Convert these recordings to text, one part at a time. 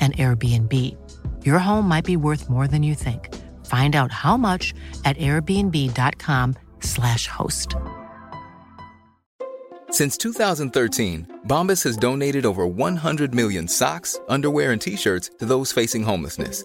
an Airbnb. Your home might be worth more than you think. Find out how much at airbnb.com/slash host. Since 2013, Bombas has donated over 100 million socks, underwear, and t-shirts to those facing homelessness.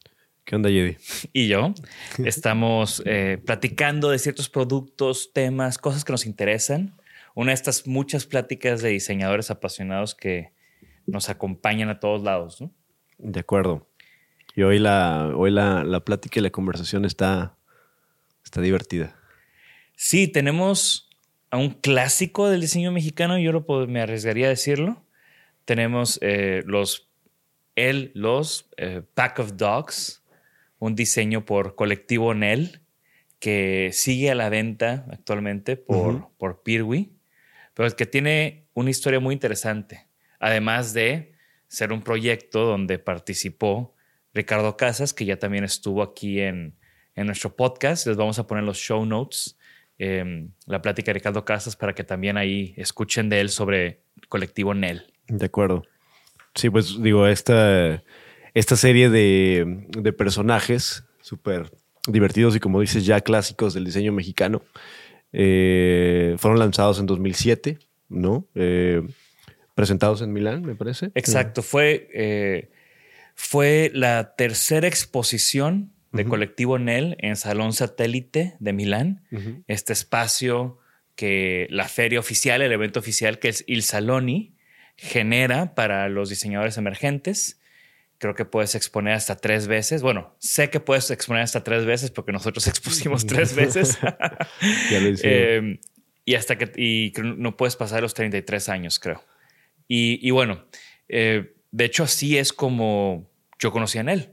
¿Qué onda, Jedi? y yo estamos eh, platicando de ciertos productos, temas, cosas que nos interesan. Una de estas muchas pláticas de diseñadores apasionados que nos acompañan a todos lados. ¿no? De acuerdo. Y hoy la, hoy la, la plática y la conversación está, está divertida. Sí, tenemos a un clásico del diseño mexicano, yo lo puedo- me arriesgaría a decirlo. Tenemos eh, los, el, los eh, Pack of Dogs, un diseño por colectivo NEL que sigue a la venta actualmente por, Ujú. por Pirwi, pero es que tiene una historia muy interesante. Además de ser un proyecto donde participó Ricardo Casas, que ya también estuvo aquí en, en nuestro podcast. Les vamos a poner los show notes, eh, la plática de Ricardo Casas, para que también ahí escuchen de él sobre colectivo NEL. De acuerdo. Sí, pues digo, esta, esta serie de, de personajes súper divertidos y como dices, ya clásicos del diseño mexicano, eh, fueron lanzados en 2007, ¿no? Eh, presentados en Milán, me parece. Exacto, fue, eh, fue la tercera exposición de colectivo NEL en Salón Satélite de Milán. Este espacio que la feria oficial, el evento oficial que es Il Saloni, genera para los diseñadores emergentes. Creo que puedes exponer hasta tres veces. Bueno, sé que puedes exponer hasta tres veces porque nosotros expusimos tres veces. Ya lo. Eh, y hasta que y no puedes pasar los 33 años, creo. Y, y bueno, eh, de hecho así es como yo conocí a él.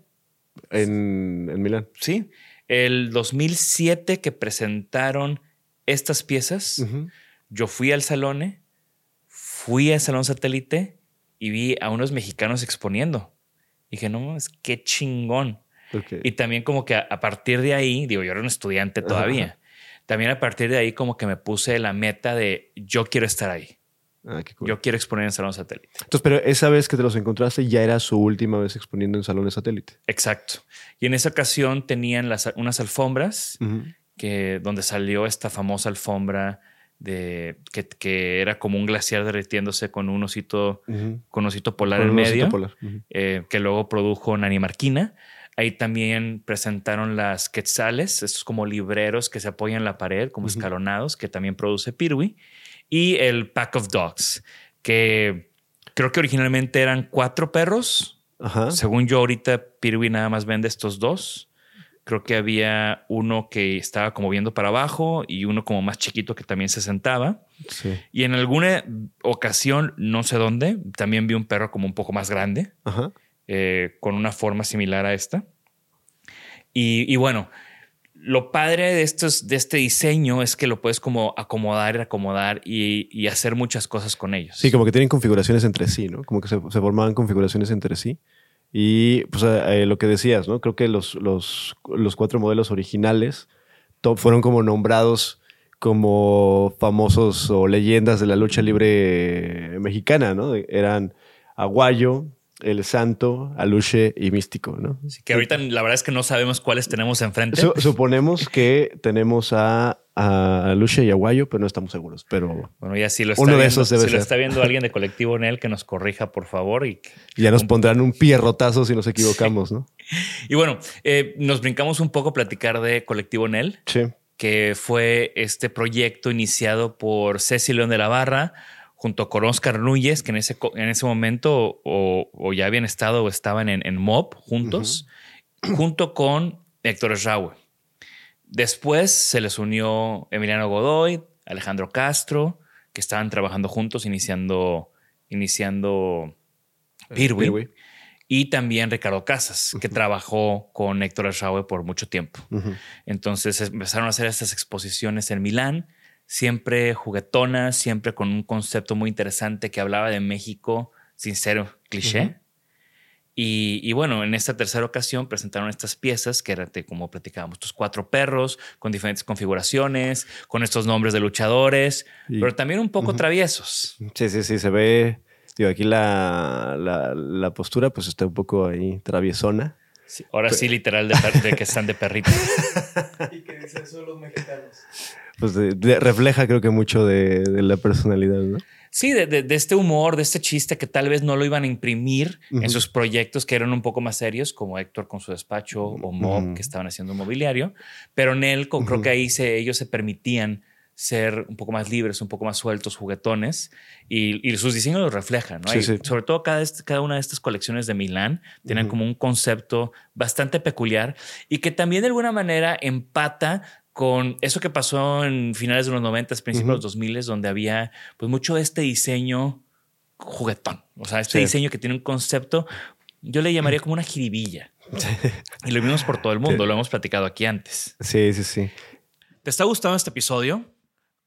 en, en Milán. Sí, el 2007 que presentaron estas piezas, yo fui al salón, fui al salón satélite y vi a unos mexicanos exponiendo. Y dije, no, es qué chingón. Y también como que a, a partir de ahí, digo, yo era un estudiante todavía. También a partir de ahí como que me puse la meta de yo quiero estar ahí. Ah, qué cool. Yo quiero exponer en salón satélite. Entonces, pero esa vez que te los encontraste ya era su última vez exponiendo en salones satélite. Exacto. Y en esa ocasión tenían las, unas alfombras que donde salió esta famosa alfombra de que, que era como un glaciar derritiéndose con un osito Ujú. con un osito polar Con en medio polar. Eh, que luego produjo Nani Marquina ahí también presentaron las quetzales estos como libreros que se apoyan en la pared como escalonados que también produce Pirwi y el Pack of Dogs que creo que originalmente eran cuatro perros Ajá. Según yo, ahorita Pirwi nada más vende estos dos. Creo que había uno que estaba como viendo para abajo y uno como más chiquito que también se sentaba. Sí. Y en alguna ocasión, no sé dónde, también vi un perro como un poco más grande, Ajá. eh, con una forma similar a esta. Y, y bueno, lo padre de, estos, de este diseño es que lo puedes como acomodar y acomodar y, y hacer muchas cosas con ellos. Sí, como que tienen configuraciones entre sí, ¿no? Como que se, se formaban configuraciones entre sí. Y pues eh, lo que decías, ¿no? Creo que los, los, los cuatro modelos originales fueron como nombrados como famosos o leyendas de la lucha libre mexicana, ¿no? Eran Aguayo, El Santo, Aluche y Místico, ¿no? Así que ahorita la verdad es que no sabemos cuáles tenemos enfrente. Su- suponemos que tenemos a, a Aluche y Aguayo, pero no estamos seguros. Pero Bueno, ya si lo está Uno de viendo, esos debe si lo está viendo alguien de colectivo en él, que nos corrija, por favor. Y, ya nos pondrán un pierrotazo si nos equivocamos, ¿no? y bueno, eh, nos brincamos un poco a platicar de Colectivo Nel, Sí. que fue este proyecto iniciado por Ceci León de la Barra junto con Oscar Núñez, que en ese, en ese momento o, o ya habían estado o estaban en, en MOB juntos, junto con Héctor Esraue. Después se les unió Emiliano Godoy, Alejandro Castro, que estaban trabajando juntos, iniciando, iniciando Pirwi. Pirwi. Y también Ricardo Casas, que trabajó con Héctor Esraue por mucho tiempo. Entonces empezaron a hacer estas exposiciones en Milán, siempre juguetonas, siempre con un concepto muy interesante que hablaba de México sin ser cliché. Y, y bueno, en esta tercera ocasión presentaron estas piezas que eran, como platicábamos, estos cuatro perros con diferentes configuraciones, con estos nombres de luchadores, Y- pero también un poco traviesos. Sí, sí, sí, se ve. Digo, aquí la, la, la postura pues está un poco ahí traviesona. Sí, ahora sí, literal, de, per- de que están de perrito. Y que dicen son los mexicanos. Pues de- de- refleja creo que mucho de, de la personalidad, ¿no? Sí, de, de- de este humor, de este chiste que tal vez no lo iban a imprimir en sus proyectos que eran un poco más serios, como Héctor con su despacho o Mob, que estaban haciendo mobiliario. Pero en él, creo que ahí se, ellos se permitían ser un poco más libres, un poco más sueltos, juguetones, y, y sus diseños los reflejan, ¿no? Sí, Y sí. Sobre todo cada, una de estas colecciones de Milán tienen como un concepto bastante peculiar y que también de alguna manera empata con eso que pasó en finales de los 90, principios de los 2000, donde había pues mucho de este diseño juguetón. O sea, este Sí. diseño que tiene un concepto, yo le llamaría como una jiribilla. Y lo vimos por todo el mundo, lo hemos platicado aquí antes. Sí, sí, sí. ¿Te está gustando este episodio?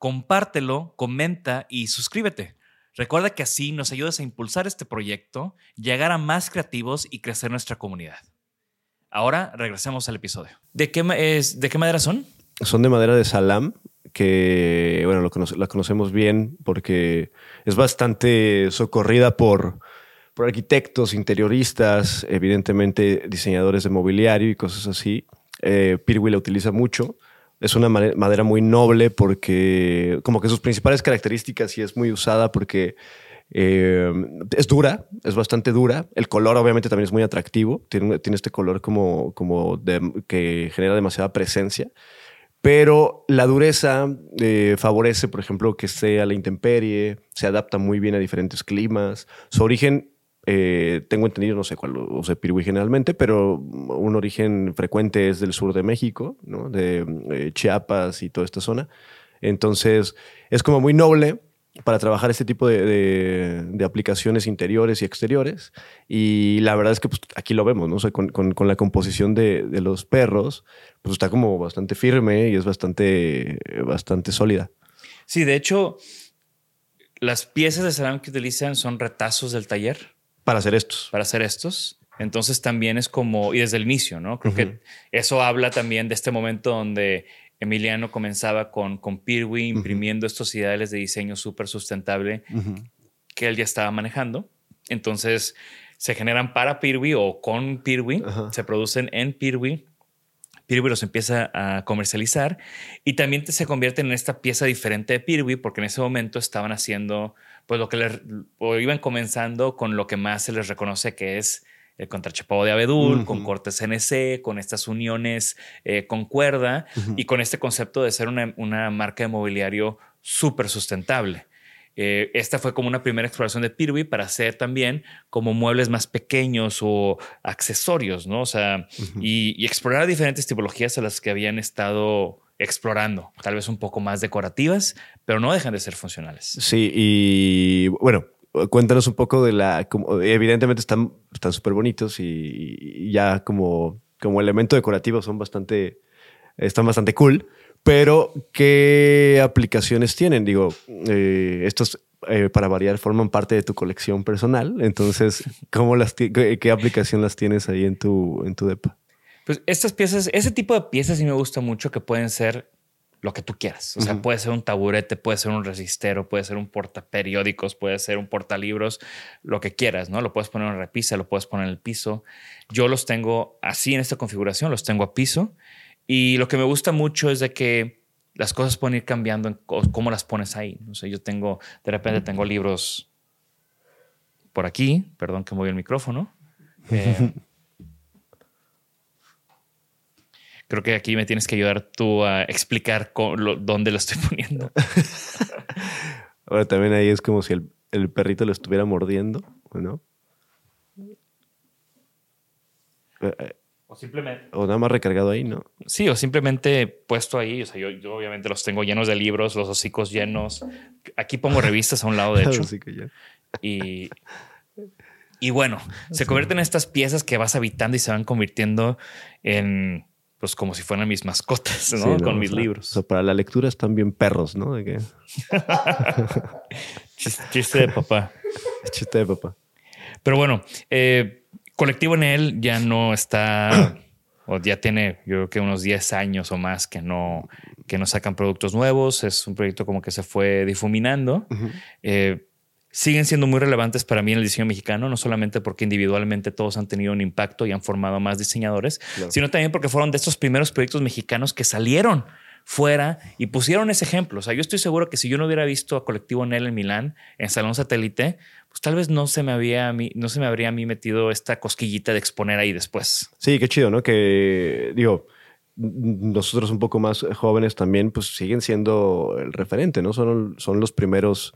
Compártelo, comenta y suscríbete. Recuerda que así nos ayudas a impulsar este proyecto, llegar a más creativos y crecer nuestra comunidad. Ahora regresemos al episodio. ¿De qué, es, ¿de qué madera son? Son de madera de salam, que, bueno, lo conoce- la conocemos bien porque es bastante socorrida por, por arquitectos, interioristas, evidentemente diseñadores de mobiliario y cosas así. Eh, Pirwi la utiliza mucho. Es una madera muy noble porque, como que sus principales características y es muy usada porque eh, es dura, es bastante dura. El color obviamente también es muy atractivo. Tiene, tiene este color como, como que genera demasiada presencia. Pero la dureza eh, favorece, por ejemplo, que sea a la intemperie, se adapta muy bien a diferentes climas. Su origen, eh, tengo entendido, no sé cuál usa Pirwi generalmente, pero un origen frecuente es del sur de México, ¿no? de eh, Chiapas y toda esta zona. Entonces, es como muy noble para trabajar este tipo de, aplicaciones interiores y exteriores. Y la verdad es que pues, aquí lo vemos, ¿no? O sea, con, la composición de, de los perros, pues está como bastante firme y es bastante, bastante sólida. Sí, de hecho, las piezas de cerámica que utilizan son retazos del taller Para hacer estos. para hacer estos. Entonces también es como, y desde el inicio, ¿no? Creo que eso habla también de este momento donde Emiliano comenzaba con, con Pirwi imprimiendo estos ideales de diseño súper sustentable que él ya estaba manejando. Entonces se generan para Pirwi o con Pirwi, se producen en Pirwi. Pirwi los empieza a comercializar y también se convierten en esta pieza diferente de Pirwi porque en ese momento estaban haciendo pues lo que les, o iban comenzando con lo que más se les reconoce que es el contrachapado de abedul, con cortes CNC, con estas uniones eh, con cuerda y con este concepto de ser una, una marca de mobiliario súper sustentable. Eh, esta fue como una primera exploración de Pirby para hacer también como muebles más pequeños o accesorios, ¿no? O sea, y, y explorar diferentes tipologías a las que habían estado explorando, tal vez un poco más decorativas, pero no dejan de ser funcionales. Sí, y bueno, cuéntanos un poco de la. como- evidentemente están están súper bonitos y, ya como, como elemento decorativo son bastante. están bastante cool. Pero, ¿qué aplicaciones tienen? Digo, eh, estos. eh, para variar, forman parte de tu colección personal. Entonces, ¿cómo las qué, qué aplicación las tienes ahí en tu, en tu depa? Pues estas piezas, ese tipo de piezas sí me gusta mucho que pueden ser lo que tú quieras. O sea, puede ser un taburete, puede ser un resistero, puede ser un portaperiódicos, puede ser un portalibros, lo que quieras, ¿no? Lo puedes poner en repisa, lo puedes poner en el piso. Yo los tengo así en esta configuración, los tengo a piso. Y lo que me gusta mucho es de que las cosas pueden ir cambiando en cómo las pones ahí. O sea, yo tengo, de repente tengo libros por aquí, perdón que moví el micrófono. Eh, Creo que aquí me tienes que ayudar tú a explicar lo- dónde lo estoy poniendo. Ahora también ahí es como si el, el perrito lo estuviera mordiendo, ¿no? Eh, eh, O simplemente. O nada más recargado ahí, ¿no? Sí, o simplemente puesto ahí. O sea, yo, yo obviamente los tengo llenos de libros, los hocicos llenos. Aquí pongo revistas a un lado, de hecho. Así que ya. Y, y bueno, se convierten en estas piezas que vas habitando y se van convirtiendo en, pues como si fueran mis mascotas, ¿no? Sí, ¿no? Con O mis sea, libros. O sea, para la lectura están bien perros, ¿no? De Chiste de papá. chiste de papá. Pero bueno, eh, Colectivo en él ya no está, o ya tiene, yo creo que unos 10 años o más que no, que no sacan productos nuevos. Es un proyecto como que se fue difuminando. Eh, siguen siendo muy relevantes para mí en el diseño mexicano, no solamente porque individualmente todos han tenido un impacto y han formado más diseñadores, Claro. sino también porque fueron de estos primeros proyectos mexicanos que salieron fuera y pusieron ese ejemplo. O sea, yo estoy seguro que si yo no hubiera visto a Colectivo Nel en Milán, en Salón Satélite, pues tal vez no se me había a mí, no se me habría a mí metido esta cosquillita de exponer ahí después. Sí, qué chido, ¿no? Que digo, nosotros un poco más jóvenes también, pues siguen siendo el referente, ¿no? Son, son los primeros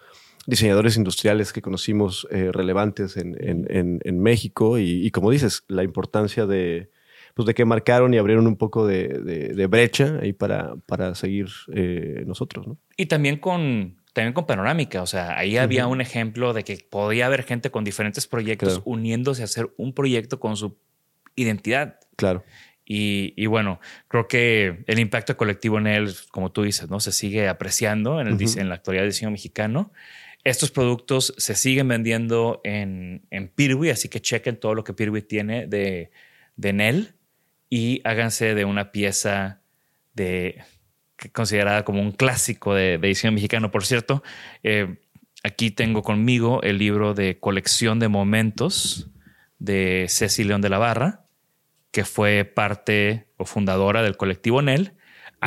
diseñadores industriales que conocimos eh, relevantes en, en- en- en México y, y como dices, la importancia de, pues de que marcaron y abrieron un poco de, de- de brecha ahí para, para seguir eh, nosotros, ¿no? Y también con, también con panorámica. O sea, ahí había un ejemplo de que podía haber gente con diferentes proyectos Claro. uniéndose a hacer un proyecto con su identidad. Claro. Y, y bueno, creo que el impacto colectivo en él, como tú dices, ¿no? Se sigue apreciando en, el, dise- en la actualidad del diseño mexicano. Estos productos se siguen vendiendo en, en Pirwi, así que chequen todo lo que Pirwi tiene de, de Nel y háganse de una pieza de considerada como un clásico de, diseño mexicano. Por cierto, eh, aquí tengo conmigo el libro de colección de momentos de Ceci León de la Barra, que fue parte o fundadora del colectivo NEL.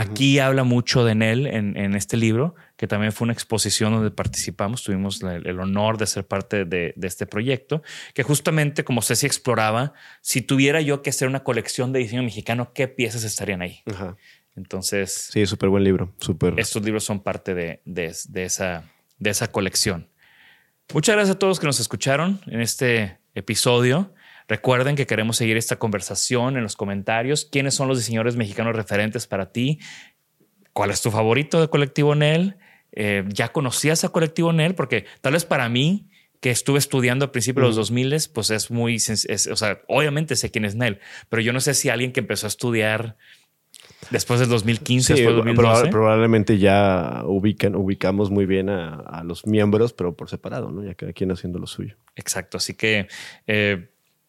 Aquí habla mucho de NEL en, en este libro, que también fue una exposición donde participamos, tuvimos el honor de ser parte de, de este proyecto, que justamente como Ceci exploraba, si tuviera yo que hacer una colección de diseño mexicano, ¿qué piezas estarían ahí? Entonces, Sí, súper buen libro, súper. estos libros son parte de, de- de esa, de esa colección. Muchas gracias a todos que nos escucharon en este episodio. Recuerden que queremos seguir esta conversación en los comentarios. ¿Quiénes son los diseñadores mexicanos referentes para ti? ¿Cuál es tu favorito de Colectivo Nel? Eh, ¿Ya conocías a Colectivo Nel? Porque tal vez para mí, que estuve estudiando a principios de los 2000, pues es muy... es- o sea, obviamente sé quién es Nel, pero yo no sé si alguien que empezó a estudiar después del 2015, Sí, después del proba- 2012... probablemente ya ubican, ubicamos muy bien a, a los miembros, pero por separado, ¿no? Ya cada quien haciendo lo suyo. Exacto. Así que eh,